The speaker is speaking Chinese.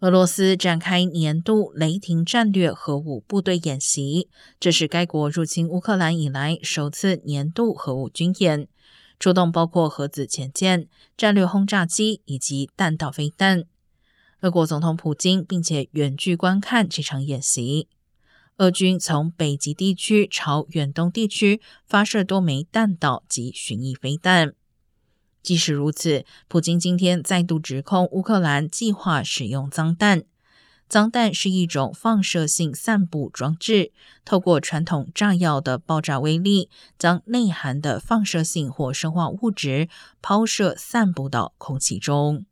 俄罗斯展开年度雷霆战略核武部队演习，这是该国入侵乌克兰以来首次年度核武军演，出动包括核子潜舰、战略轰炸机以及弹道飞弹。俄国总统普京并且远距观看这场演习。俄军从北极地区朝远东地区发射多枚弹道及巡弋飞弹。即使如此，普京今天再度指控乌克兰计划使用脏弹。脏弹是一种放射性散布装置，透过传统炸药的爆炸威力，将内含的放射性或生化物质抛射散布到空气中。